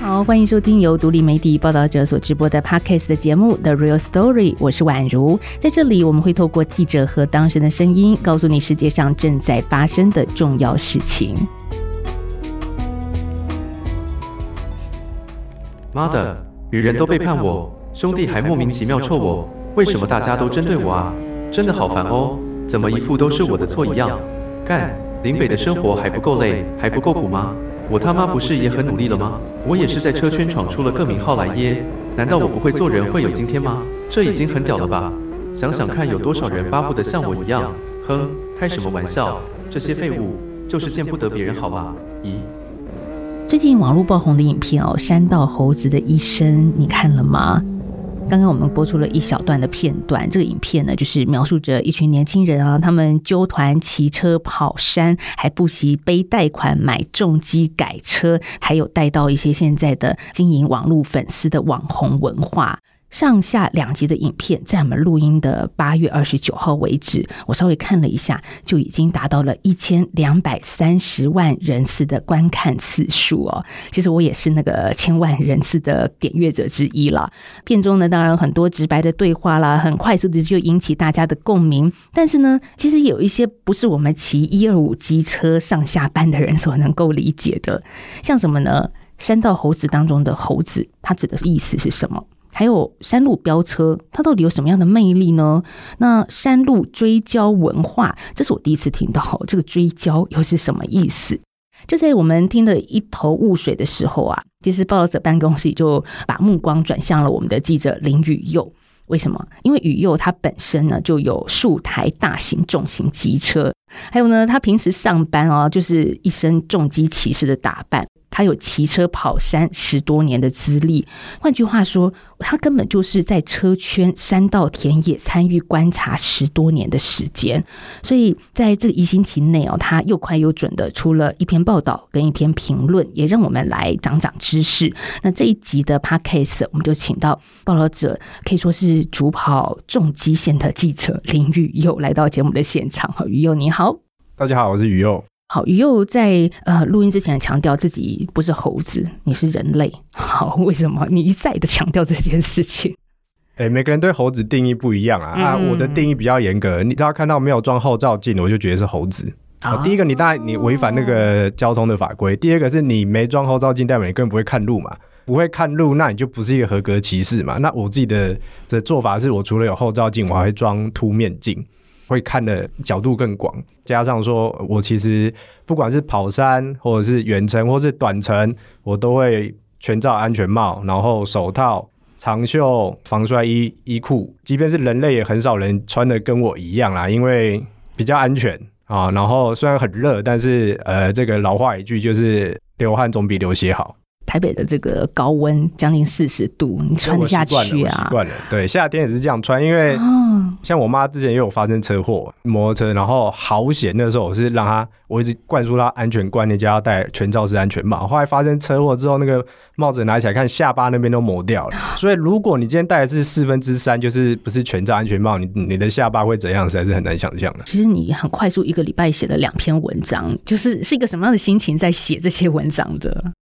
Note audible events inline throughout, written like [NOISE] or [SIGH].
好，欢迎收听由独立媒体报道者所直播的 Podcast 的节目《The Real Story》，我是宛如。在这里，我们会透过记者和当事人的声音，告诉你世界上正在发生的重要事情。妈的，女人都背叛我，兄弟还莫名其妙臭我，为什么大家都针对我啊？真的好烦哦，怎么一副都是我的错一样？干，林北的生活还不够累，还不够苦吗？我他妈不是也很努力了吗？我也是在车圈闯出了个名号来耶！难道我不会做人会有今天吗？这已经很屌了吧？想想看，有多少人巴不得像我一样？哼，开什么玩笑？这些废物就是见不得别人好啊！咦？最近网络爆红的影片哦，山道猴子的一生，你看了吗？刚刚我们播出了一小段的片段，这个影片呢，就是描述着一群年轻人啊，他们纠团骑车跑山，还不惜背贷款买重机改车，还有带到一些现在的经营网络粉丝的网红文化。上下两集的影片，在我们录音的八月二十九号为止，我稍微看了一下，就已经达到了一千两百三十万人次的观看次数哦。其实我也是那个千万人次的点阅者之一了。片中呢，当然很多直白的对话啦，很快速的就引起大家的共鸣。但是呢，其实有一些不是我们骑一二五机车上下班的人所能够理解的，像什么呢？山道猴子当中的猴子，它指的意思是什么？还有山路飙车，它到底有什么样的魅力呢？那山路追焦文化，这是我第一次听到，这个追焦又是什么意思？就在我们听得一头雾水的时候啊，其实报道者办公室就把目光转向了我们的记者林宇佑。为什么？因为宇佑他本身呢就有数台大型重型机车，还有呢，他平时上班啊，就是一身重机骑士的打扮。他有骑车跑山十多年的资历，换句话说，他根本就是在车圈、山道、田野参与观察十多年的时间。所以在这个一星期内哦，他又快又准的出了一篇报道跟一篇评论，也让我们来长长知识。那这一集的 Podcast 我们就请到报道者，可以说是主跑重机线的记者林宇佑来到节目的现场。哈，宇佑你好，大家好，我是宇佑。好，宇佑在呃录音之前强调自己不是猴子，你是人类。好，[LAUGHS] 为什么你一再的强调这件事情？哎、欸，每个人对猴子定义不一样啊。嗯、啊，我的定义比较严格，你只要看到没有装后照镜，我就觉得是猴子。好，第一个你当然你违反那个交通的法规，第二个是你没装后照镜，代表你根本不会看路嘛，不会看路，那你就不是一个合格骑士嘛。那我自己的的做法是我除了有后照镜，我还会装凸面镜。会看的角度更广，加上说我其实不管是跑山或者是远程或是短程，我都会全罩安全帽，然后手套、长袖防摔衣、衣裤，即便是人类也很少人穿的跟我一样啦，因为比较安全啊。然后虽然很热，但是呃，这个老话一句就是流汗总比流血好。台北的这个高温将近四十度，你穿得下去啊？习惯了，对，夏天也是这样穿，因为像我妈之前也有发生车祸，摩托车，然后好险，那时候我是让她，我一直灌输她安全观念，叫她戴全罩式安全帽。后来发生车祸之后，那个帽子拿起来看，下巴那边都磨掉了。所以如果你今天戴的是四分之三，就是不是全罩安全帽，你你的下巴会怎样，实在是很难想象的。其实你很快速一个礼拜写了两篇文章，就是是一个什么样的心情在写这些文章的？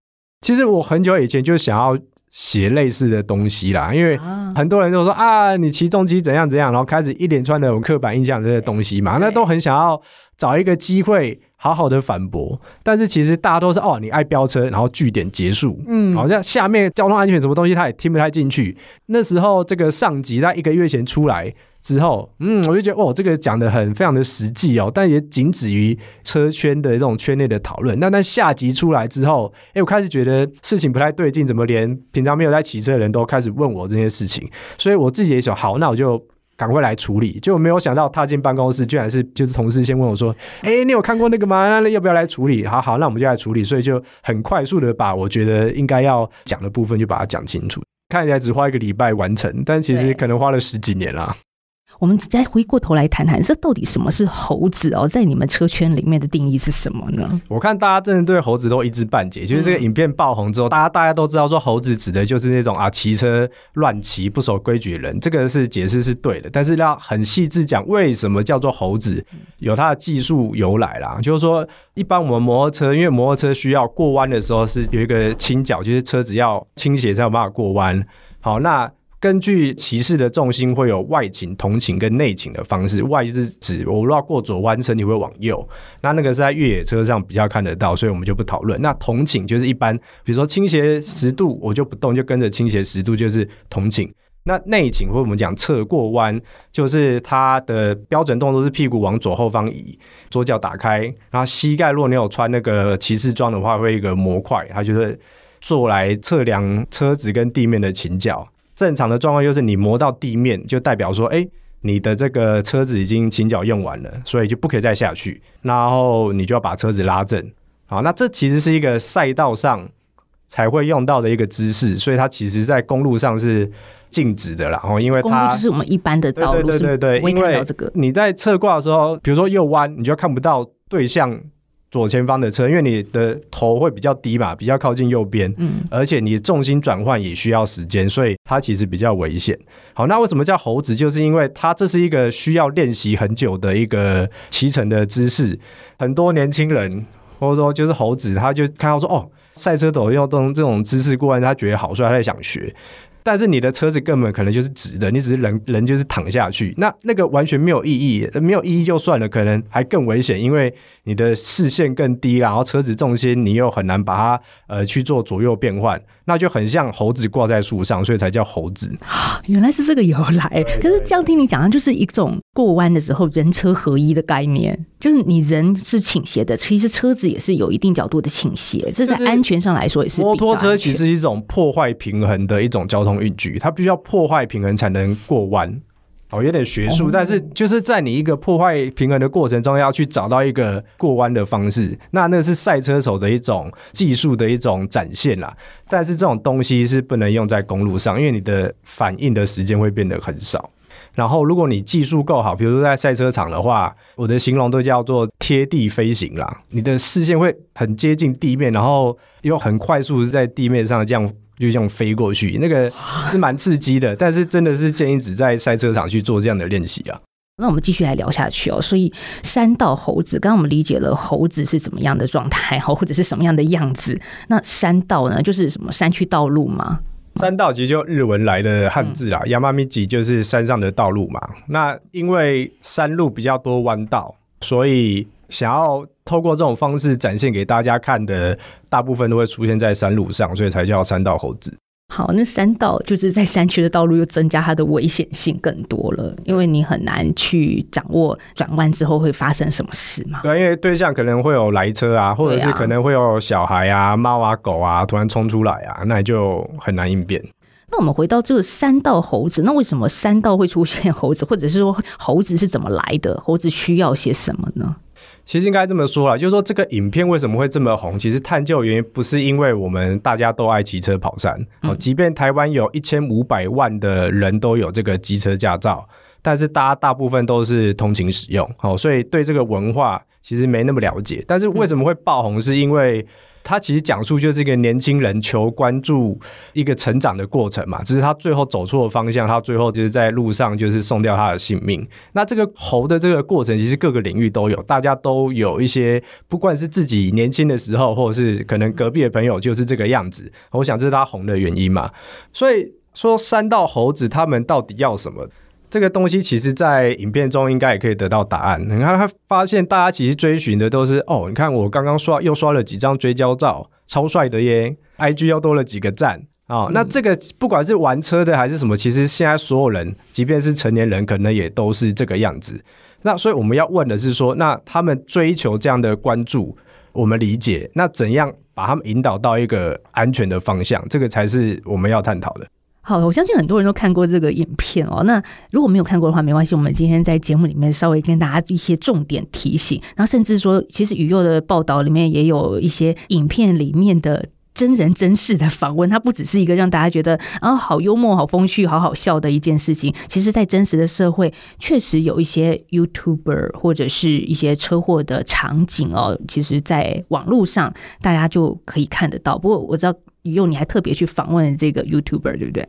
其实我很久以前就想要写类似的东西啦，因为很多人都说啊，你骑重机怎样怎样，然后开始一连串的有刻板印象这些东西嘛，那都很想要找一个机会好好的反驳。但是其实大家都是哦，你爱飙车，然后句点结束，嗯，好像下面交通安全什么东西他也听不太进去。那时候这个上集在一个月前出来。之后，嗯，我就觉得哦，这个讲的很非常的实际哦，但也仅止于车圈的这种圈内的讨论。那但下集出来之后，哎，我开始觉得事情不太对劲，怎么连平常没有在骑车的人都开始问我这些事情？所以我自己也想，好，那我就赶快来处理。就没有想到踏进办公室，居然是就是同事先问我说：“ [LAUGHS] 哎，你有看过那个吗？那要不要来处理？”好好，那我们就来处理。所以就很快速的把我觉得应该要讲的部分就把它讲清楚。看起来只花一个礼拜完成，但其实可能花了十几年了。我们再回过头来谈谈，这到底什么是猴子哦？在你们车圈里面的定义是什么呢？我看大家真的对猴子都一知半解。就是这个影片爆红之后，大家大家都知道说猴子指的就是那种啊骑车乱骑不守规矩的人，这个是解释是对的。但是要很细致讲为什么叫做猴子，有它的技术由来啦。就是说，一般我们摩托车，因为摩托车需要过弯的时候是有一个倾角，就是车子要倾斜才有办法过弯。好，那。根据骑士的重心会有外倾、同倾跟内倾的方式。外就是指我如果过左弯，身体会往右。那那个是在越野车上比较看得到，所以我们就不讨论。那同倾就是一般，比如说倾斜十度，我就不动，就跟着倾斜十度，就是同倾。那内倾或我们讲侧过弯，就是它的标准动作是屁股往左后方移，左脚打开，然后膝盖，如果你有穿那个骑士装的话，会有一个模块，它就是做来测量车子跟地面的倾角。正常的状况就是你磨到地面，就代表说，哎、欸，你的这个车子已经倾角用完了，所以就不可以再下去。然后你就要把车子拉正。好，那这其实是一个赛道上才会用到的一个姿势，所以它其实在公路上是禁止的啦。哦，因为它就是我们一般的道路，对对对对，因为你在侧挂的时候，比如说右弯，你就看不到对向。左前方的车，因为你的头会比较低嘛，比较靠近右边，嗯，而且你的重心转换也需要时间，所以它其实比较危险。好，那为什么叫猴子？就是因为它这是一个需要练习很久的一个骑乘的姿势。很多年轻人或者说就是猴子，他就看到说哦，赛车手用这种这种姿势过弯，他觉得好帅，他也想学。但是你的车子根本可能就是直的，你只是人人就是躺下去，那那个完全没有意义，没有意义就算了，可能还更危险，因为你的视线更低，然后车子重心你又很难把它呃去做左右变换。那就很像猴子挂在树上，所以才叫猴子。[GASPS] 原来是这个由来。可是这样听你讲的，就是一种过弯的时候人车合一的概念，就是你人是倾斜的，其实车子也是有一定角度的倾斜。这在安全上来说也是。摩托车其实是一种破坏平衡的一种交通运具，它必须要破坏平衡才能过弯。哦，有点学术，但是就是在你一个破坏平衡的过程中，要去找到一个过弯的方式，那那是赛车手的一种技术的一种展现啦。但是这种东西是不能用在公路上，因为你的反应的时间会变得很少。然后，如果你技术够好，比如说在赛车场的话，我的形容都叫做贴地飞行啦。你的视线会很接近地面，然后又很快速在地面上这样。就这样飞过去，那个是蛮刺激的，但是真的是建议只在赛车场去做这样的练习啊。那我们继续来聊下去哦。所以山道猴子，刚刚我们理解了猴子是怎么样的状态，或[LAUGHS] 者是什么样的样子。那山道呢，就是什么山区道路吗？山道其实就日文来的汉字啦，ヤマミジ就是山上的道路嘛。那因为山路比较多弯道，所以想要。 透过这种方式展现给大家看的，大部分都会出现在山路上，所以才叫山道猴子。好，那山道就是在山区的道路，又增加它的危险性更多了，因为你很难去掌握转弯之后会发生什么事嘛。对，因为对象可能会有来车啊，或者是可能会有小孩啊、猫啊、狗啊突然冲出来啊，那你就很难应变。那我们回到这个山道猴子，那为什么山道会出现猴子，或者是说猴子是怎么来的？猴子需要些什么呢？其实应该这么说啦，就是说这个影片为什么会这么红？其实探究原因不是因为我们大家都爱骑车跑山哦，即便台湾有一千五百万的人都有这个机车驾照，但是大家大部分都是通勤使用哦，所以对这个文化其实没那么了解。但是为什么会爆红？是因为他其实讲述就是一个年轻人求关注一个成长的过程嘛，只是他最后走错了方向，他最后就是在路上就是送掉他的性命。那这个猴的这个过程，其实各个领域都有，大家都有一些，不管是自己年轻的时候，或者是可能隔壁的朋友就是这个样子。我想这是他红的原因嘛。所以说三道猴子他们到底要什么？这个东西其实，在影片中应该也可以得到答案。你看，他发现大家其实追寻的都是哦，你看我刚刚刷又刷了几张追焦照，超帅的耶！IG 又多了几个赞啊、哦嗯。那这个不管是玩车的还是什么，其实现在所有人，即便是成年人，可能也都是这个样子。那所以我们要问的是说，那他们追求这样的关注，我们理解，那怎样把他们引导到一个安全的方向？这个才是我们要探讨的。好，我相信很多人都看过这个影片哦。那如果没有看过的话，没关系，我们今天在节目里面稍微跟大家一些重点提醒，然后甚至说，其实宇佑的报道里面也有一些影片里面的真人真事的访问，它不只是一个让大家觉得啊好幽默、好风趣、好好笑的一件事情。其实，在真实的社会，确实有一些 YouTuber 或者是一些车祸的场景哦，其实在网络上大家就可以看得到。不过我知道于佑你还特别去访问这个 YouTuber，对不对？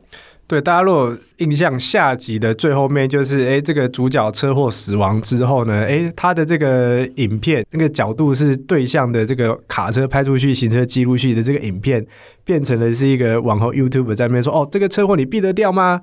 对，大家如果印象下集的最后面，就是哎，这个主角车祸死亡之后呢，哎，他的这个影片那个角度是对向的，这个卡车拍出去行车记录器的这个影片，变成了是一个网红 YouTube 在那边说，哦，这个车祸你避得掉吗？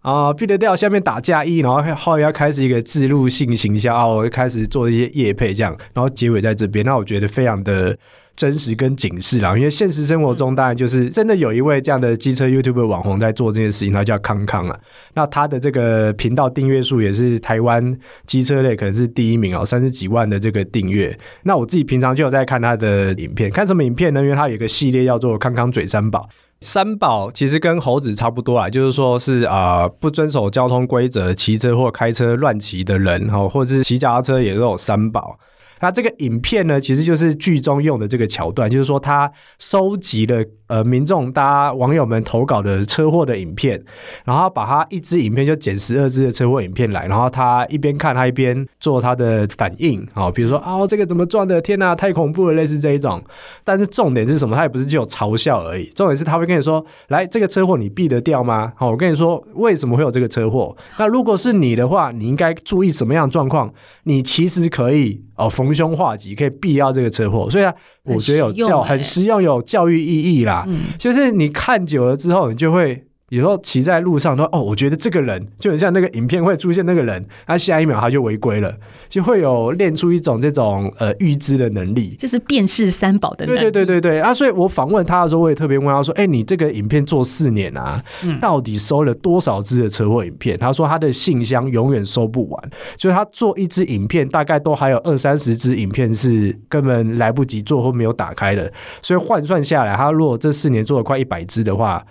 啊，避得掉，下面打加一，然后后来要开始一个自入性行销，哦，开始做一些业配这样，然后结尾在这边，那我觉得非常的。真实跟警示啦，因为现实生活中当然就是真的有一位这样的机车 YouTube 网红在做这件事情，他叫康康啊。那他的这个频道订阅数也是台湾机车类可能是第一名哦，三十几万的这个订阅。那我自己平常就有在看他的影片，看什么影片呢？因为他有一个系列叫做“康康嘴三宝”，三宝其实跟猴子差不多啊，就是说是啊、呃、不遵守交通规则、骑车或开车乱骑的人哦，或者是骑脚踏车也都有三宝。那这个影片呢，其实就是剧中用的这个桥段，就是说他收集了呃民众大家网友们投稿的车祸的影片，然后把他一支影片就剪十二支的车祸影片来，然后他一边看他一边做他的反应啊，比如说啊、哦、这个怎么撞的，天哪，太恐怖了，类似这一种。但是重点是什么？他也不是只有嘲笑而已，重点是他会跟你说，来这个车祸你避得掉吗？好，我跟你说为什么会有这个车祸？那如果是你的话，你应该注意什么样的状况？你其实可以哦逢凶化吉，可以避掉这个车祸。所以啊，我觉得有教很实用，有教育意义啦。嗯，就是你看久了之后，你就会。有时候骑在路上都哦，我觉得这个人就很像那个影片会出现那个人，他下一秒他就违规了，就会有练出一种这种呃预知的能力，就是辨识三宝的能力。对对对对对啊！所以我访问他的时候，我也特别问他说：“哎，你这个影片做四年啊，到底收了多少支的车祸影片？”他说他的信箱永远收不完，所以他做一支影片大概都还有二三十支影片是根本来不及做或没有打开的，所以换算下来，他如果这四年做了快一百支的话。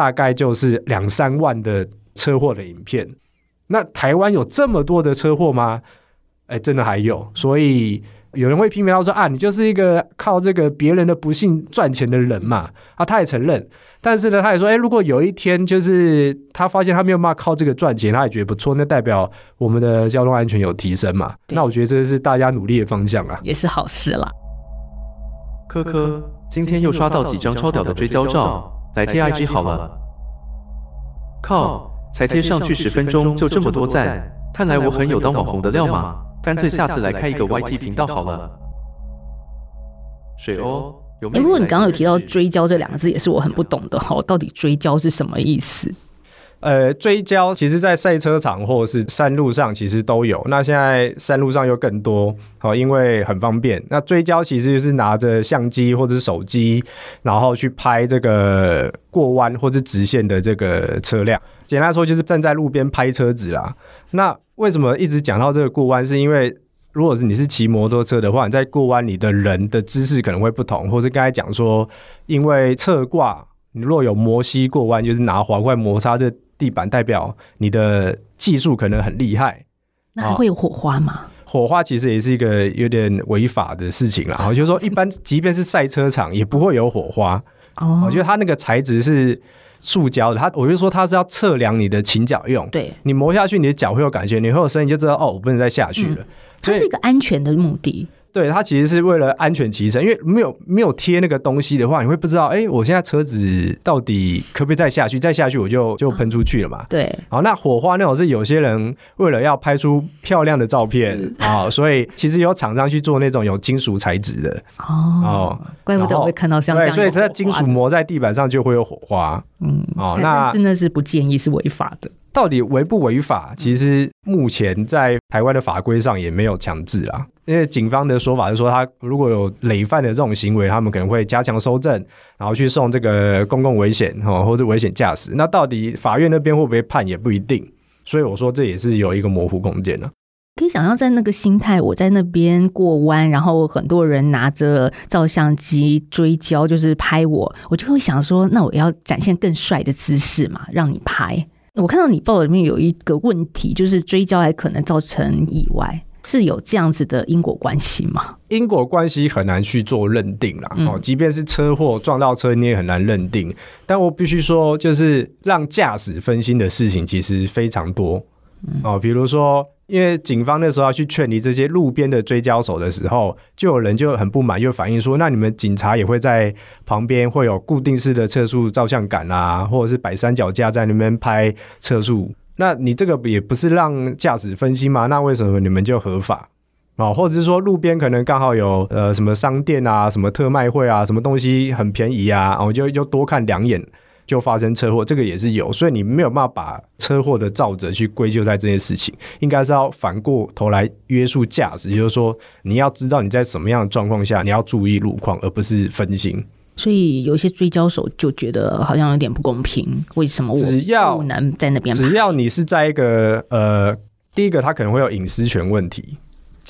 大概就是两三万的车祸的影片，那台湾有这么多的车祸吗？哎，真的还有，所以有人会批评他说啊，你就是一个靠这个别人的不幸赚钱的人嘛。啊，他也承认，但是呢，他也说，哎，如果有一天就是他发现他没有办法靠这个赚钱，他也觉得不错，那代表我们的交通安全有提升嘛。那我觉得这是大家努力的方向啊，也是好事啦。科科，今天又刷到几张超屌的追焦照。来贴 IG 好了，靠，才贴上去十分钟就这么多赞，看来我很有当网红的料嘛，干脆下次来开一个 YT 频道好了。水鸥，有没有？如果你刚刚有提到追焦这两个字，也是我很不懂的哈，到底追焦是什么意思？呃，追焦其实，在赛车场或是山路上，其实都有。那现在山路上又更多，好，因为很方便。那追焦其实就是拿着相机或者是手机，然后去拍这个过弯或者直线的这个车辆。简单说，就是站在路边拍车子啦。那为什么一直讲到这个过弯？是因为如果是你是骑摩托车的话，你在过弯，你的人的姿势可能会不同，或者刚才讲说，因为侧挂，你若有摩西过弯，就是拿滑块摩擦的。地板代表你的技术可能很厉害，那还会有火花吗？火花其实也是一个有点违法的事情啦。[LAUGHS] 然后就是说，一般即便是赛车场也不会有火花。哦，我觉得它那个材质是塑胶的，它我就说它是要测量你的倾角用。对，你磨下去，你的脚会有感觉，你会有声音，就知道哦，我不能再下去了。嗯，它是一个安全的目的。对，它其实是为了安全骑乘，因为没有没有贴那个东西的话，你会不知道，哎，我现在车子到底可不可以再下去？再下去我就就喷出去了嘛。啊、对，好，那火花那种是有些人为了要拍出漂亮的照片啊、哦，所以其实有厂商去做那种有金属材质的哦，哦，怪不得我会看到像这样，所以它金属磨在地板上就会有火花。嗯，哦，那但是那是不建议，是违法的。到底违不违法？其实目前在台湾的法规上也没有强制啊。因为警方的说法是说，他如果有累犯的这种行为，他们可能会加强搜证，然后去送这个公共危险哈，或者危险驾驶。那到底法院那边会不会判也不一定。所以我说这也是有一个模糊空间呢。可以想象在那个心态，我在那边过弯，然后很多人拿着照相机追焦，就是拍我，我就会想说，那我要展现更帅的姿势嘛，让你拍。我看到你报里面有一个问题，就是追焦还可能造成意外。是有这样子的因果关系吗？因果关系很难去做认定啦。哦、嗯，即便是车祸撞到车，你也很难认定。但我必须说，就是让驾驶分心的事情其实非常多。嗯、哦，比如说，因为警方那时候要去劝离这些路边的追焦手的时候，就有人就很不满，就反映说：“那你们警察也会在旁边会有固定式的测速照相杆啊，或者是摆三脚架在那边拍测速？那你这个也不是让驾驶分心吗？那为什么你们就合法？哦，或者是说路边可能刚好有呃什么商店啊、什么特卖会啊、什么东西很便宜啊，我就就多看两眼。”就发生车祸，这个也是有，所以你没有办法把车祸的肇责去归咎在这件事情，应该是要反过头来约束驾驶，也就是说，你要知道你在什么样的状况下你要注意路况，而不是分心。所以有一些追焦手就觉得好像有点不公平，为什么我只要不能在那边？只要你是在一个呃，第一个他可能会有隐私权问题，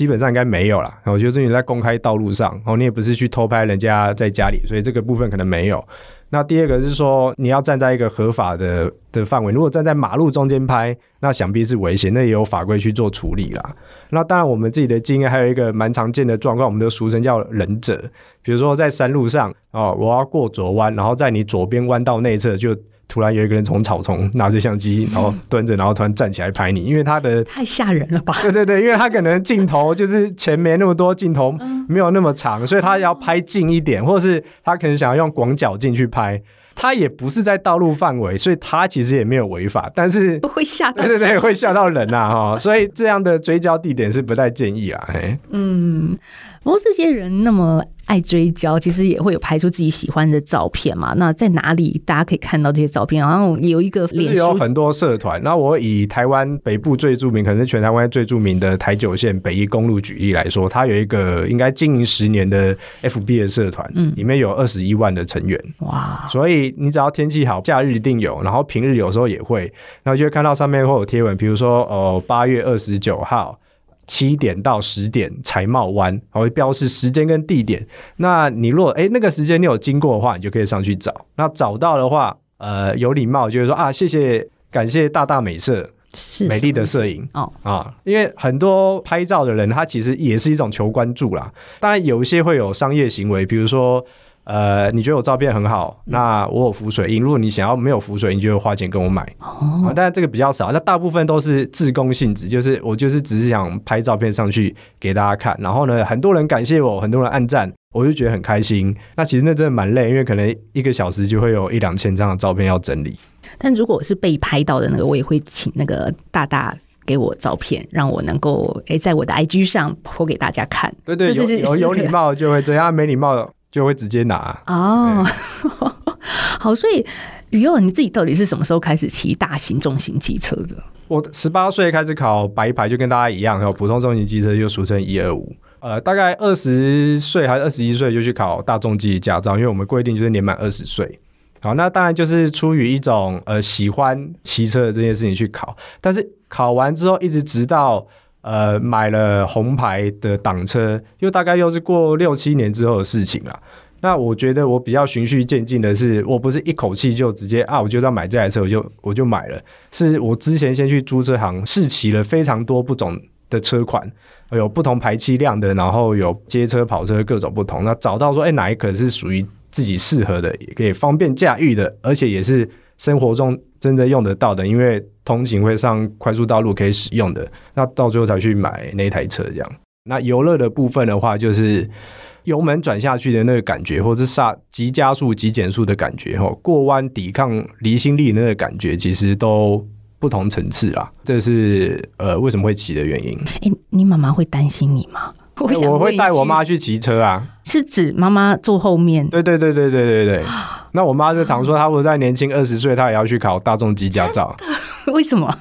基本上应该没有啦。我觉得你在公开道路上，哦，你也不是去偷拍人家在家里，所以这个部分可能没有。那第二个是说，你要站在一个合法的的范围。如果站在马路中间拍，那想必是危险，那也有法规去做处理啦。那当然，我们自己的经验还有一个蛮常见的状况，我们都俗称叫忍者。比如说在山路上哦，我要过左弯，然后在你左边弯道内侧就。突然有一个人从草丛拿着相机，然后蹲着，然后突然站起来拍你，因为他的太吓人了吧？对 [LAUGHS] 对对，因为他可能镜头就是前面那么多镜头没有那么长，所以他要拍近一点，或者是他可能想要用广角镜去拍。他也不是在道路范围，所以他其实也没有违法，但是 [LAUGHS] 会吓到，对对对，会吓到人呐、啊、哈，所以这样的追焦地点是不太建议啊。嗯，不过这些人那么。爱追焦，其实也会有拍出自己喜欢的照片嘛。那在哪里大家可以看到这些照片？然后有一个脸书有很多社团。那我以台湾北部最著名，可能是全台湾最著名的台九线北一公路举例来说，它有一个应该经营十年的 FB 的社团，嗯，里面有二十一万的成员。哇！所以你只要天气好，假日一定有，然后平日有时候也会，然后就会看到上面会有贴文，比如说哦，八月二十九号。七点到十点才茂湾，我会标示时间跟地点。那你如果哎、欸、那个时间你有经过的话，你就可以上去找。那找到的话，呃，有礼貌就是说啊，谢谢，感谢大大美摄，是美丽的摄影哦啊，因为很多拍照的人，他其实也是一种求关注啦。当然有一些会有商业行为，比如说。呃，你觉得我照片很好，那我有浮水印。如果你想要没有浮水印，就花钱跟我买。哦，啊，但是这个比较少，那大部分都是自工性质，就是我就是只是想拍照片上去给大家看。然后呢，很多人感谢我，很多人按赞，我就觉得很开心。那其实那真的蛮累，因为可能一个小时就会有一两千张的照片要整理。但如果我是被拍到的那个，我也会请那个大大给我照片，让我能够诶在我的 IG 上 po 给大家看。对对，有有有礼貌就会这样，没礼貌。就会直接拿哦，好，所以雨佑你自己到底是什么时候开始骑大型重型机车的？我十八岁开始考白牌，就跟大家一样，还有普通重型机车又俗称一二五。呃，大概二十岁还是二十一岁就去考大众机驾照，因为我们规定就是年满二十岁。好，那当然就是出于一种呃喜欢骑车的这件事情去考，但是考完之后一直直到。呃，买了红牌的挡车，又大概又是过六七年之后的事情了。那我觉得我比较循序渐进的是，我不是一口气就直接啊，我就要买这台车，我就我就买了。是我之前先去租车行试骑了非常多不同的车款，有不同排气量的，然后有街车、跑车各种不同。那找到说，哎、哪一个是属于自己适合的，也可以方便驾驭的，而且也是生活中真的用得到的，因为。通勤会上快速道路可以使用的，那到最后才去买那台车这样。那游乐的部分的话，就是油门转下去的那个感觉，或者是刹急加速、急减速的感觉，吼，过弯抵抗离心力的那个感觉，其实都不同层次啦。这是呃为什么会骑的原因。诶，你妈妈会担心你吗？我，我会带我妈去骑车啊，是指妈妈坐后面？对对对对对对对。[GASPS] 那我妈就常说，她如果再年轻二十岁，她也要去考大众机驾照。[LAUGHS] 为什么？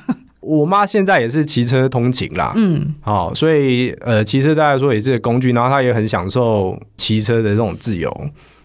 我妈现在也是骑车通勤啦，嗯，好，所以呃，骑车对她来说也是个工具，然后她也很享受骑车的这种自由。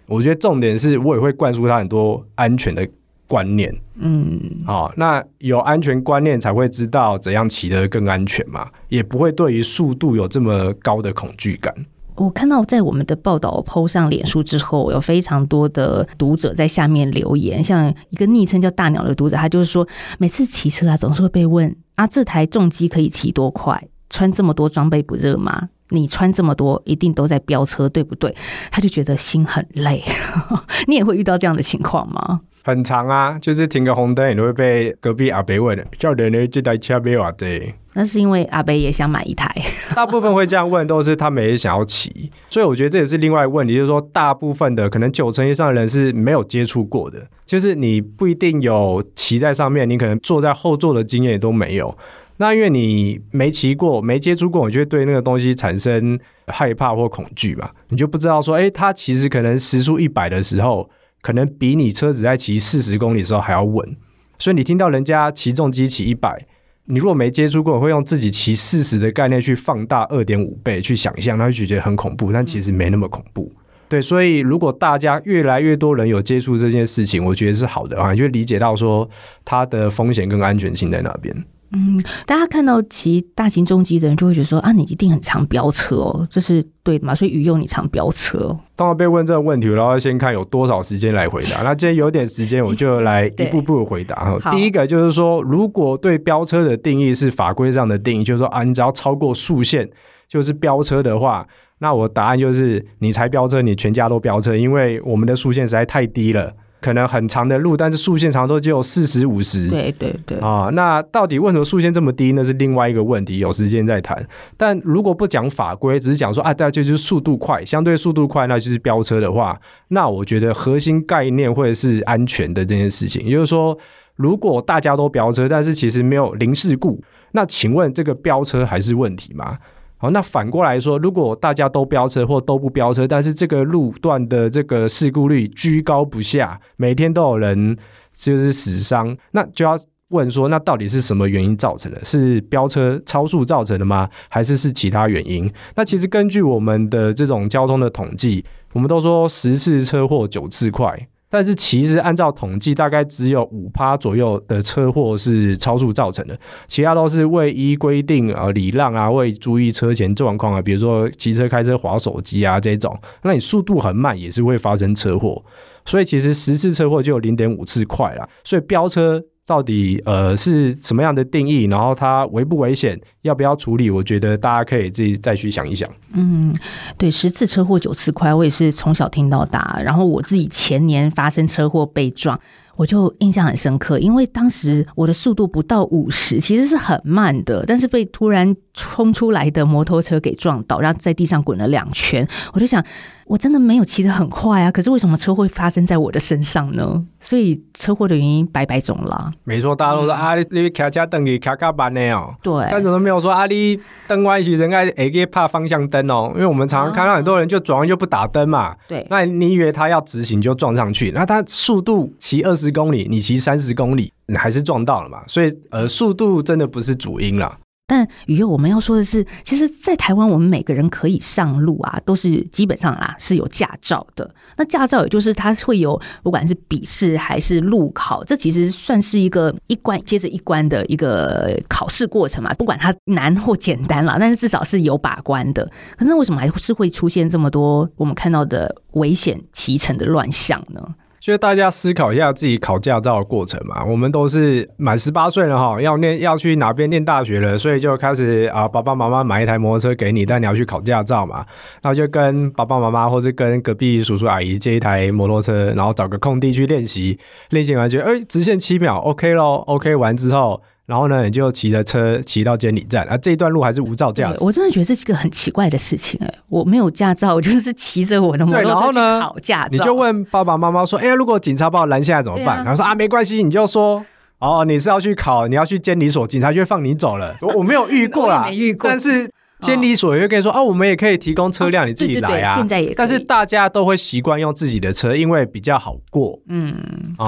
我觉得重点是我也会灌输她很多安全的观念，嗯，好，那有安全观念才会知道怎样骑得更安全嘛，也不会对于速度有这么高的恐惧感。我看到在我们的报道 PO 上脸书之后，有非常多的读者在下面留言，像一个昵称叫大鸟的读者，他就是说，每次骑车啊，总是会被问啊，这台重机可以骑多快？穿这么多装备不热吗？你穿这么多一定都在飙车，对不对？他就觉得心很累。[LAUGHS] [LAUGHS] 你也会遇到这样的情况吗？很长啊，就是停个红灯，你都会被隔壁阿伯问：“叫人呢？这台车没有啊？”对，那是因为阿伯也想买一台。[LAUGHS] 大部分会这样问，都是他们也想要骑。所以我觉得这也是另外一个问题，就是说，大部分的可能九成以上的人是没有接触过的，就是你不一定有骑在上面，你可能坐在后座的经验也都没有。那因为你没骑过、没接触过，你就会对那个东西产生害怕或恐惧嘛，你就不知道说，哎，它其实可能时速一百的时候。可能比你车子在骑四十公里的时候还要稳，所以你听到人家骑重机骑一百，你如果没接触过，会用自己骑四十的概念去放大二点五倍去想象，那就觉得很恐怖，但其实没那么恐怖。对，所以如果大家越来越多人有接触这件事情，我觉得是好的啊，就理解到说它的风险跟安全性在哪边。嗯，大家看到骑大型重机的人就会觉得说啊，你一定很常飙车哦，这是对的嘛？所以鱼用你常飙车。当然被问这个问题，然后先看有多少时间来回答。那今天有点时间，我就来一步步的回答。第一个就是说，如果对飙车的定义是法规上的定义，就是说啊，你只要超过速限就是飙车的话，那我答案就是你才飙车，你全家都飙车，因为我们的速限实在太低了。可能很长的路，但是速线长度只有四十五十。对对对。啊，那到底为什么速线这么低？那是另外一个问题，有时间再谈。但如果不讲法规，只是讲说啊，大家就是速度快，相对速度快，那就是飙车的话，那我觉得核心概念会是安全的这件事情。也就是说，如果大家都飙车，但是其实没有零事故，那请问这个飙车还是问题吗？好，那反过来说，如果大家都飙车或都不飙车，但是这个路段的这个事故率居高不下，每天都有人就是死伤，那就要问说，那到底是什么原因造成的？是飙车超速造成的吗？还是是其他原因？那其实根据我们的这种交通的统计，我们都说十次车祸九次快。但是其实按照统计，大概只有五趴左右的车祸是超速造成的，其他都是未依规定啊礼让啊，未注意车前状况啊，比如说骑车、开车、滑手机啊这种，那你速度很慢也是会发生车祸。所以其实十次车祸就有零点五次快啦，所以飙车。到底呃是什么样的定义？然后它危不危险？要不要处理？我觉得大家可以自己再去想一想。嗯，对，十次车祸九次快，我也是从小听到大。然后我自己前年发生车祸被撞。我就印象很深刻，因为当时我的速度不到五十，其实是很慢的，但是被突然冲出来的摩托车给撞倒，然后在地上滚了两圈。我就想，我真的没有骑得很快啊，可是为什么车祸会发生在我的身上呢？所以车祸的原因百百种啦。没错，大家都说、嗯、啊，你你开车灯你开卡慢的哦。对，但是都没有说啊，你灯歪起人家会给怕方向灯哦，因为我们常常看到很多人就转弯就不打灯嘛。对，那你以为他要直行就撞上去，那他速度骑二十。十公里，你骑三十公里，你还是撞到了嘛？所以，呃，速度真的不是主因啦。但雨佑，我们要说的是，其实，在台湾，我们每个人可以上路啊，都是基本上啦是有驾照的。那驾照也就是它会有，不管是笔试还是路考，这其实算是一个一关接着一关的一个考试过程嘛。不管它难或简单啦，但是至少是有把关的。可是为什么还是会出现这么多我们看到的危险骑乘的乱象呢？就大家思考一下自己考驾照的过程嘛。我们都是满十八岁了哈，要念要去哪边念大学了，所以就开始啊，爸爸妈妈买一台摩托车给你，但你要去考驾照嘛。然后就跟爸爸妈妈或者跟隔壁叔叔阿姨借一台摩托车，然后找个空地去练习。练习完觉得哎，直线七秒，OK 咯，OK 完之后。然后呢，你就骑着车骑到监理站啊，这一段路还是无照驾驶。我真的觉得这是一个很奇怪的事情哎，我没有驾照，我就是骑着我的摩托车去考驾照。你就问爸爸妈妈说：“哎呀，如果警察把我拦下来怎么办？”然后说：“啊，没关系，你就说哦，你是要去考，你要去监理所，警察就会放你走了。”我没有遇过啦，[LAUGHS] 没遇过，但是。监理所也会跟你说啊，我们也可以提供车辆，你自己来啊。现在也，但是大家都会习惯用自己的车，因为比较好过。嗯，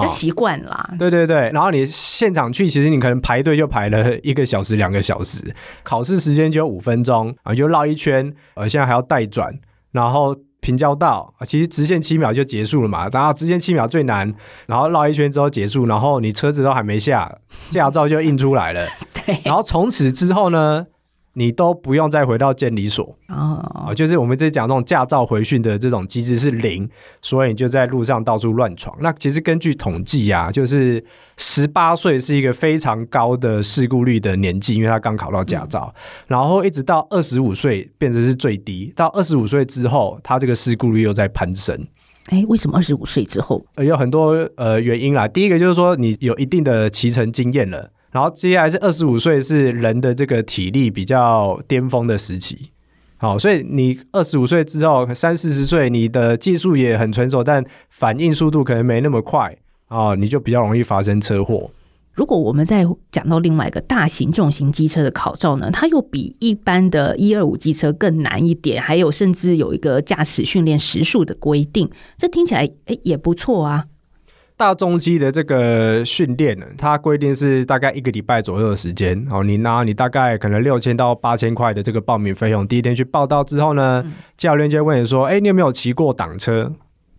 就习惯啦。对对对，然后你现场去，其实你可能排队就排了一个小时、两个小时，考试时间就五分钟，然后就绕一圈，呃，现在还要带转，然后平交道，其实直线七秒就结束了嘛。然后直线七秒最难，然后绕一圈之后结束，然后你车子都还没下，驾照就印出来了。[LAUGHS] 对，然后从此之后呢？你都不用再回到监理所哦，就是我们这讲那种驾照回训的这种机制是零，所以你就在路上到处乱闯。那其实根据统计啊，就是十八岁是一个非常高的事故率的年纪，因为他刚考到驾照，嗯、然后一直到二十五岁变成是最低，到二十五岁之后，他这个事故率又在攀升。哎，为什么二十五岁之后？有很多呃原因啦。第一个就是说你有一定的骑乘经验了。然后接下来是二十五岁，是人的这个体力比较巅峰的时期。好，所以你二十五岁之后，三四十岁，你的技术也很成熟，但反应速度可能没那么快啊，你就比较容易发生车祸。如果我们再讲到另外一个大型重型机车的考照呢，它又比一般的一二五机车更难一点，还有甚至有一个驾驶训练时数的规定，这听起来诶也不错啊。大重机的这个训练呢，它规定是大概一个礼拜左右的时间。哦，你拿你大概可能六千到八千块的这个报名费用，第一天去报到之后呢，嗯、教练就会问你说：“哎，你有没有骑过挡车？”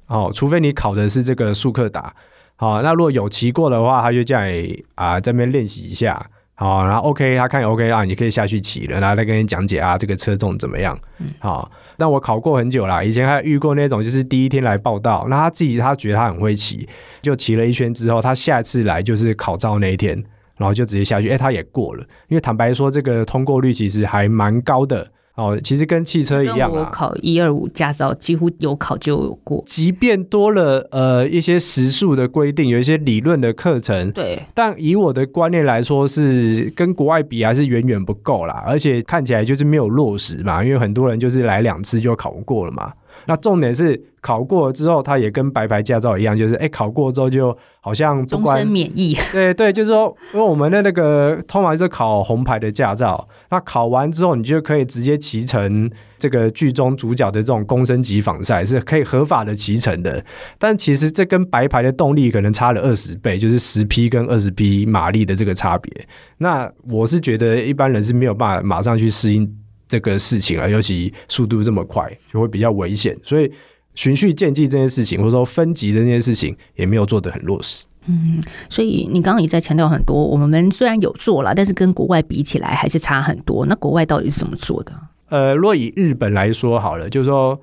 哦，除非你考的是这个速克达。好，那如果有骑过的话，他就叫你啊这边练习一下。好，然后 OK，他看 OK 啊，你可以下去骑了，然后再跟你讲解啊这个车重怎么样。好。但我考过很久啦，以前还遇过那种，就是第一天来报道，那他自己他觉得他很会骑，就骑了一圈之后，他下次来就是考照那一天，然后就直接下去，哎，他也过了，因为坦白说，这个通过率其实还蛮高的。哦，其实跟汽车一样啊。我考一二五驾照，几乎有考就有过。即便多了呃一些时速的规定，有一些理论的课程，对。但以我的观念来说，是跟国外比还是远远不够啦。而且看起来就是没有落实嘛，因为很多人就是来两次就考过了嘛。那重点是考过了之后，他也跟白牌驾照一样，就是哎、欸，考过之后就好像终身免疫。[LAUGHS] 对对，就是说，因为我们的那个通常是考红牌的驾照，那考完之后你就可以直接骑乘这个剧中主角的这种公升级仿赛，是可以合法的骑乘的。但其实这跟白牌的动力可能差了二十倍，就是十匹跟二十匹马力的这个差别。那我是觉得一般人是没有办法马上去适应。这个事情啊，尤其速度这么快，就会比较危险。所以循序渐进这件事情，或者说分级的这件事情，也没有做得很落实。嗯，所以你刚刚也在强调很多，我们虽然有做了，但是跟国外比起来还是差很多。那国外到底是怎么做的？呃，若以日本来说好了，就是说。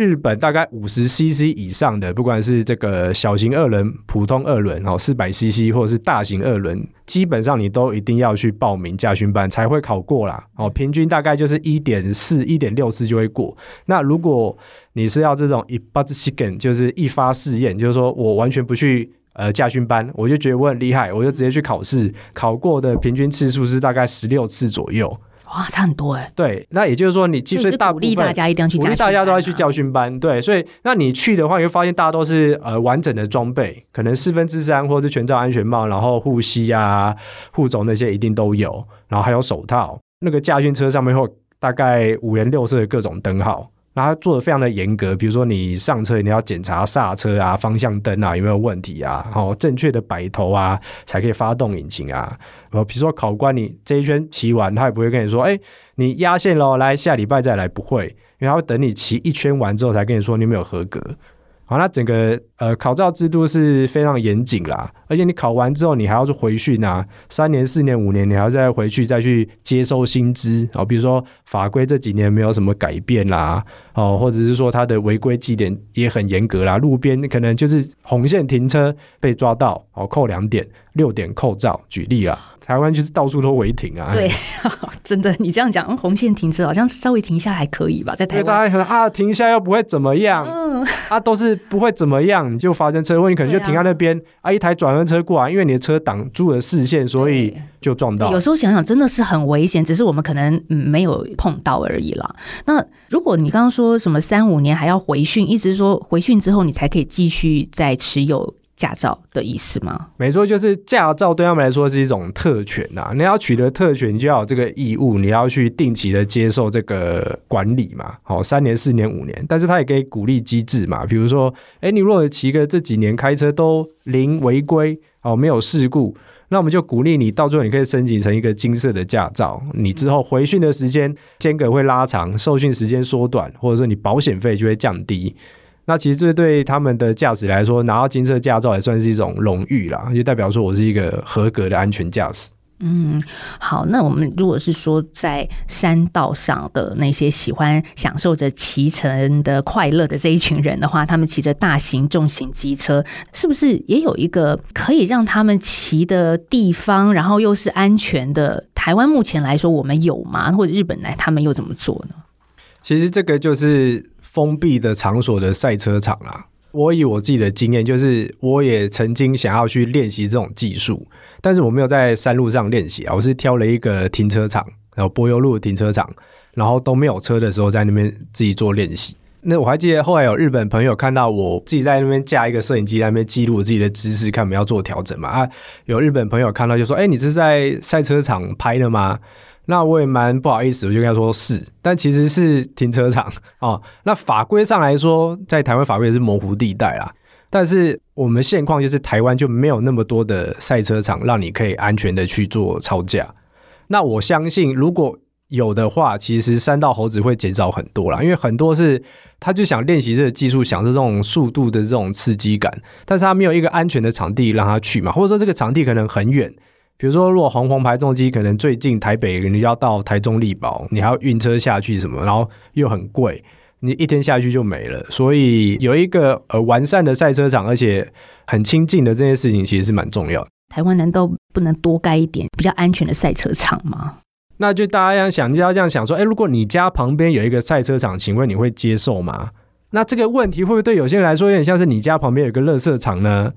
日本大概五十 CC 以上的，不管是这个小型二轮、普通二轮哦，四百 CC 或者是大型二轮，基本上你都一定要去报名驾训班才会考过啦。哦，平均大概就是一点四、一点六次就会过。那如果你是要这种一发试验，就是一发试验，就是说我完全不去呃驾训班，我就觉得我很厉害，我就直接去考试，考过的平均次数是大概十六次左右。哇，差很多哎！对，那也就是说，你其实大部分鼓励大家一定要去，鼓励大家都要去教训班。对，所以那你去的话，你会发现大家都是呃完整的装备，可能四分之三或者是全罩安全帽，然后护膝啊、护肘那些一定都有，然后还有手套。那个驾训车上面会大概五颜六色的各种灯号。他做的非常的严格，比如说你上车你要检查刹车啊、方向灯啊有没有问题啊，然后正确的摆头啊才可以发动引擎啊。然后比如说考官你这一圈骑完，他也不会跟你说，哎，你压线喽，来下礼拜再来，不会，因为他会等你骑一圈完之后才跟你说你有没有合格。好，那整个呃考照制度是非常严谨啦，而且你考完之后，你还要去回训啊，三年、四年、五年，你还要再回去再去接收新知哦。比如说法规这几年没有什么改变啦，哦，或者是说它的违规记点也很严格啦，路边可能就是红线停车被抓到哦，扣两点，六点扣照，举例啦。台湾就是到处都违停啊！对，[LAUGHS] 真的，你这样讲，红线停车好像稍微停下还可以吧？在台湾，大家可能啊，停下又不会怎么样，嗯，啊，都是不会怎么样，你就发生车祸，你可能就停在那边啊，啊，一台转弯车过来，因为你的车挡住了视线，所以就撞到。有时候想想，真的是很危险，只是我们可能没有碰到而已啦。那如果你刚刚说什么三五年还要回训，意思是说回训之后你才可以继续再持有。驾照的意思吗？没错，就是驾照对他们来说是一种特权呐、啊。你要取得特权，你就要有这个义务，你要去定期的接受这个管理嘛。好，三年、四年、五年，但是他也可以鼓励机制嘛。比如说，哎，你如果骑个这几年开车都零违规，哦，没有事故，那我们就鼓励你，到最后你可以申请成一个金色的驾照。你之后回训的时间间隔会拉长，受训时间缩短，或者说你保险费就会降低。那其实这对他们的驾驶来说，拿到金色驾照也算是一种荣誉啦，就代表说我是一个合格的安全驾驶。嗯，好，那我们如果是说在山道上的那些喜欢享受着骑乘的快乐的这一群人的话，他们骑着大型重型机车，是不是也有一个可以让他们骑的地方，然后又是安全的？台湾目前来说，我们有吗？或者日本来他们又怎么做呢？其实这个就是封闭的场所的赛车场啊。我以我自己的经验，就是我也曾经想要去练习这种技术。但是我没有在山路上练习啊，我是挑了一个停车场，然后柏油路停车场，然后都没有车的时候，在那边自己做练习。那我还记得后来有日本朋友看到我自己在那边架一个摄影机，在那边记录我自己的姿势，看我们要做调整嘛。啊，有日本朋友看到就说：“哎，你是在赛车场拍的吗？”那我也蛮不好意思，我就跟他说是，但其实是停车场 [LAUGHS] 哦。那法规上来说，在台湾法规也是模糊地带啦。但是我们现况就是台湾就没有那么多的赛车场让你可以安全的去做操驾。那我相信如果有的话，其实三道猴子会减少很多啦，因为很多是他就想练习这个技术，享受这种速度的这种刺激感，但是他没有一个安全的场地让他去嘛，或者说这个场地可能很远，比如说如果红黄牌重机可能最近台北你要到台中力宝，你还要运车下去什么，然后又很贵。你一天下去就没了，所以有一个呃完善的赛车场，而且很亲近的这件事情，其实是蛮重要的。台湾难道不能多盖一点比较安全的赛车场吗？那就大家要想，就要这样想说，哎，如果你家旁边有一个赛车场，请问你会接受吗？那这个问题会不会对有些人来说有点像是你家旁边有一个垃圾场呢？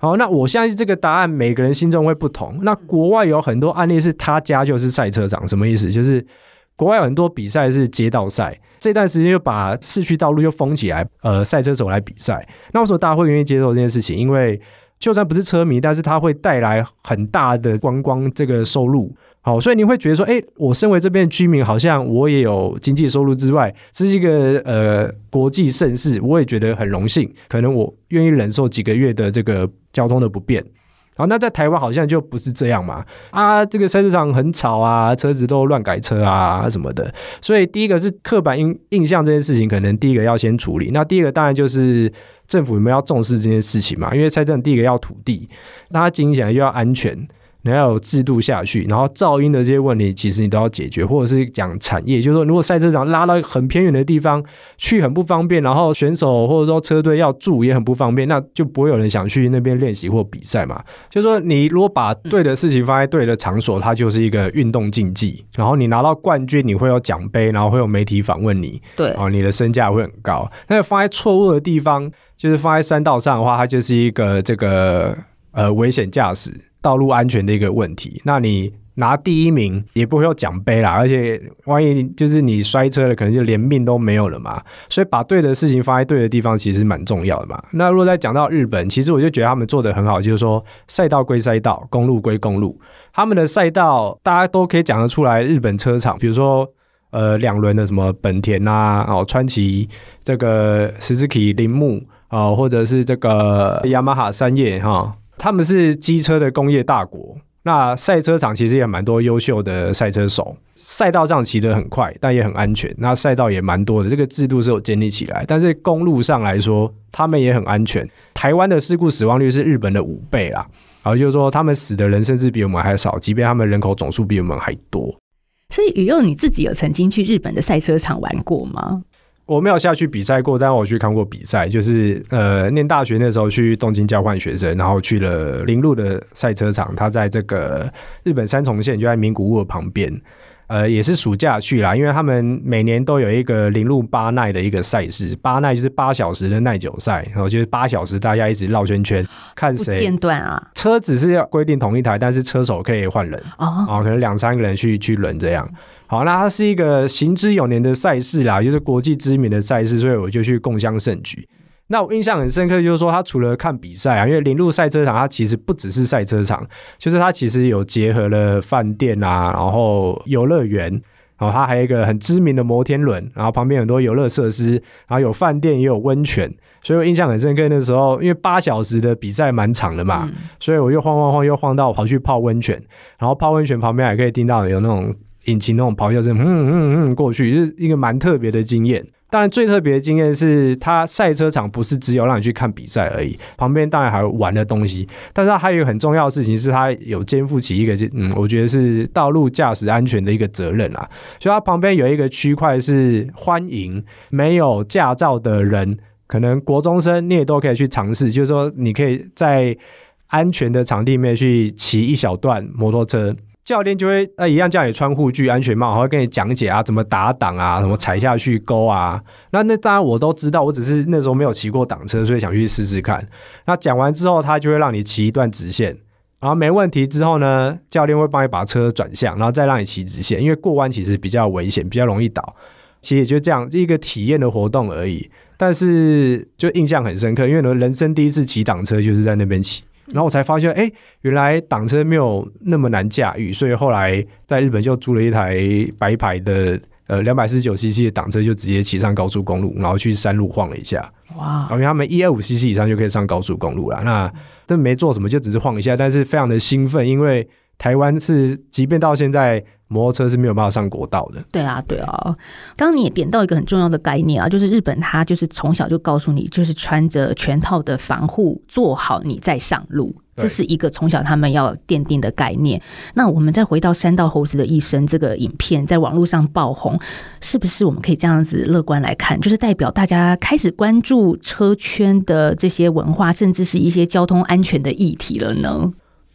好，那我相信这个答案每个人心中会不同。那国外有很多案例是他家就是赛车场，什么意思？就是国外有很多比赛是街道赛。这段时间就把市区道路就封起来，呃，赛车手来比赛。那为什么大家会愿意接受这件事情？因为就算不是车迷，但是他会带来很大的观光这个收入。好，所以你会觉得说，哎，我身为这边的居民，好像我也有经济收入之外，这是一个呃国际盛事，我也觉得很荣幸。可能我愿意忍受几个月的这个交通的不便。好，那在台湾好像就不是这样嘛？啊，这个赛车场很吵啊，车子都乱改车啊什么的。所以第一个是刻板印印象这件事情，可能第一个要先处理。那第二个当然就是政府有没有要重视这件事情嘛？因为赛车场第一个要土地，那它经营起来又要安全。你要有制度下去，然后噪音的这些问题，其实你都要解决，或者是讲产业，就是说，如果赛车场拉到很偏远的地方去，很不方便，然后选手或者说车队要住也很不方便，那就不会有人想去那边练习或比赛嘛。就是说，你如果把对的事情放在对的场所，它就是一个运动竞技，然后你拿到冠军，你会有奖杯，然后会有媒体访问你，对，哦，你的身价会很高。那放在错误的地方，就是放在山道上的话，它就是一个这个呃危险驾驶。道路安全的一个问题，那你拿第一名也不会有奖杯啦，而且万一就是你摔车了，可能就连命都没有了嘛。所以把对的事情放在对的地方，其实蛮重要的嘛。那如果再讲到日本，其实我就觉得他们做得很好，就是说赛道归赛道，公路归公路。他们的赛道大家都可以讲得出来，日本车厂，比如说呃两轮的什么本田啊，哦川崎这个 Suzuki 铃木啊，或者是这个雅马哈三叶哈。他们是机车的工业大国，那赛车场其实也蛮多优秀的赛车手，赛道上骑得很快，但也很安全。那赛道也蛮多的，这个制度是有建立起来。但是公路上来说，他们也很安全。台湾的事故死亡率是日本的五倍啦，然后就是说他们死的人甚至比我们还少，即便他们人口总数比我们还多。所以宇佑你自己有曾经去日本的赛车场玩过吗？我没有下去比赛过，但我去看过比赛，就是呃，念大学那时候去东京交换学生，然后去了铃鹿的赛车场，它在这个日本三重县，就在名古屋的旁边。呃，也是暑假去啦，因为他们每年都有一个铃鹿八耐的一个赛事，八耐就是八小时的耐久赛，然后就是八小时大家一直绕圈圈，看谁间断啊。车子是要规定同一台，但是车手可以换人哦，可能两三个人去去轮这样。好，那它是一个行之有年的赛事啦，就是国际知名的赛事，所以我就去共襄盛举。那我印象很深刻，就是说他除了看比赛啊，因为林路赛车场它其实不只是赛车场，就是它其实有结合了饭店啊，然后游乐园，然后它还有一个很知名的摩天轮，然后旁边很多游乐设施，然后有饭店也有温泉，所以我印象很深刻。那时候因为八小时的比赛蛮长的嘛，嗯、所以我又晃晃晃又晃到跑去泡温泉，然后泡温泉旁边还可以听到有那种。引擎那种咆哮声，嗯嗯嗯过去，就是一个蛮特别的经验。当然，最特别的经验是，它赛车场不是只有让你去看比赛而已，旁边当然还有玩的东西。但是它还有一个很重要的事情，是它有肩负起一个，嗯，我觉得是道路驾驶安全的一个责任啊。所以它旁边有一个区块是欢迎没有驾照的人，可能国中生你也都可以去尝试，就是说你可以在安全的场地里面去骑一小段摩托车。教练就会呃一样叫你穿护具、安全帽，还会跟你讲解啊，怎么打档啊，什么踩下去勾啊。那那当然我都知道，我只是那时候没有骑过挡车，所以想去试试看。那讲完之后，他就会让你骑一段直线，然后没问题之后呢，教练会帮你把车转向，然后再让你骑直线，因为过弯其实比较危险，比较容易倒。其实也就这样一个体验的活动而已，但是就印象很深刻，因为人生第一次骑挡车就是在那边骑。然后我才发现，哎，原来挡车没有那么难驾驭，所以后来在日本就租了一台白牌的呃两百四十九 CC 的挡车，就直接骑上高速公路，然后去山路晃了一下。哇！因为他们一二五 CC 以上就可以上高速公路了，那但没做什么，就只是晃一下，但是非常的兴奋，因为台湾是即便到现在。摩托车是没有办法上国道的。对啊，对啊。刚刚你也点到一个很重要的概念啊，就是日本它就是从小就告诉你，就是穿着全套的防护，做好你再上路，这是一个从小他们要奠定的概念。那我们再回到山道猴子的一生这个影片，在网络上爆红，是不是我们可以这样子乐观来看，就是代表大家开始关注车圈的这些文化，甚至是一些交通安全的议题了呢？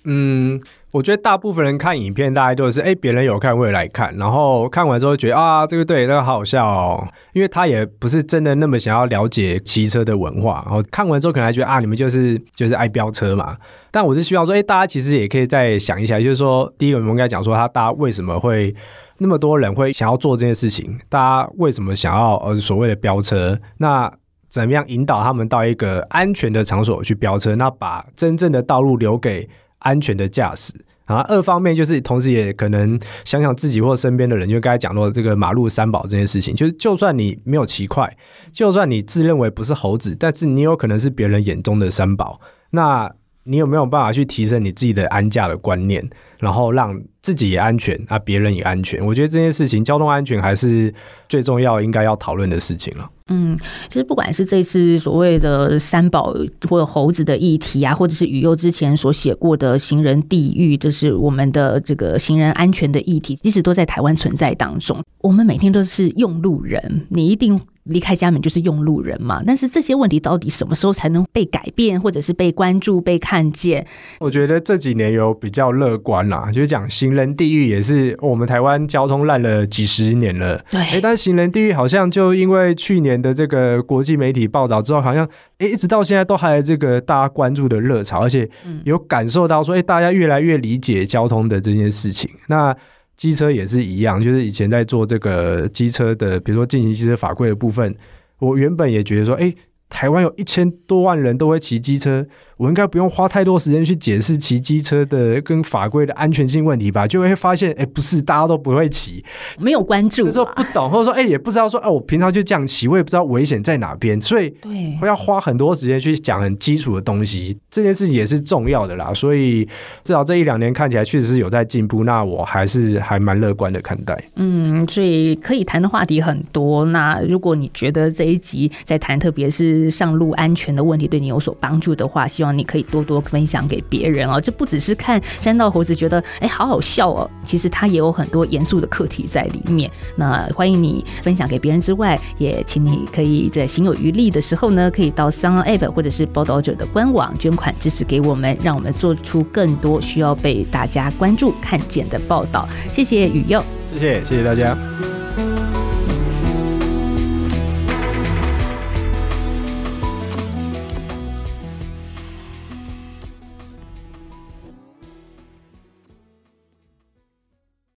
嗯。我觉得大部分人看影片，大概都是哎，别人有看，我也来看。然后看完之后觉得啊，这个对，那个好好笑哦。因为他也不是真的那么想要了解骑车的文化。然后看完之后可能还觉得啊，你们就是就是爱飙车嘛。但我是希望说，哎，大家其实也可以再想一下，就是说，第一个我们应该讲说，他大家为什么会那么多人会想要做这件事情？大家为什么想要呃所谓的飙车？那怎么样引导他们到一个安全的场所去飙车？那把真正的道路留给安全的驾驶。然后，二方面就是，同时也可能想想自己或身边的人，就刚才讲到这个马路三宝这件事情，就是就算你没有骑快，就算你自认为不是猴子，但是你有可能是别人眼中的三宝，那你有没有办法去提升你自己的安驾的观念，然后让自己也安全，啊，别人也安全？我觉得这件事情，交通安全还是最重要，应该要讨论的事情了。嗯，其实不管是这次所谓的三宝或者猴子的议题啊，或者是雨佑之前所写过的行人地狱，就是我们的这个行人安全的议题，一直都在台湾存在当中。我们每天都是用路人，你一定。离开家门就是用路人嘛，但是这些问题到底什么时候才能被改变，或者是被关注、被看见？我觉得这几年有比较乐观啦，就是讲行人地狱也是我们台湾交通烂了几十年了。对，哎，但是行人地狱好像就因为去年的这个国际媒体报道之后，好像哎一直到现在都还有这个大家关注的热潮，而且有感受到说，哎，大家越来越理解交通的这件事情。那机车也是一样，就是以前在做这个机车的，比如说进行机车法规的部分，我原本也觉得说，哎，台湾有一千多万人都会骑机车。我应该不用花太多时间去解释骑机车的跟法规的安全性问题吧？就会发现，哎，不是大家都不会骑，没有关注，就是说不懂，或者说，哎，也不知道说，哎，我平常就这样骑，我也不知道危险在哪边，所以对，会要花很多时间去讲很基础的东西。这件事情也是重要的啦。所以至少这一两年看起来确实是有在进步，那我还是还蛮乐观的看待。嗯，所以可以谈的话题很多。那如果你觉得这一集在谈，特别是上路安全的问题，对你有所帮助的话，希望。你可以多多分享给别人哦，这不只是看山道猴子觉得哎好好笑哦，其实他也有很多严肃的课题在里面。那欢迎你分享给别人之外，也请你可以在行有余力的时候呢，可以到 SoundOn App 或者是报道者的官网捐款支持给我们，让我们做出更多需要被大家关注看见的报道。谢谢雨佑，谢谢谢谢大家。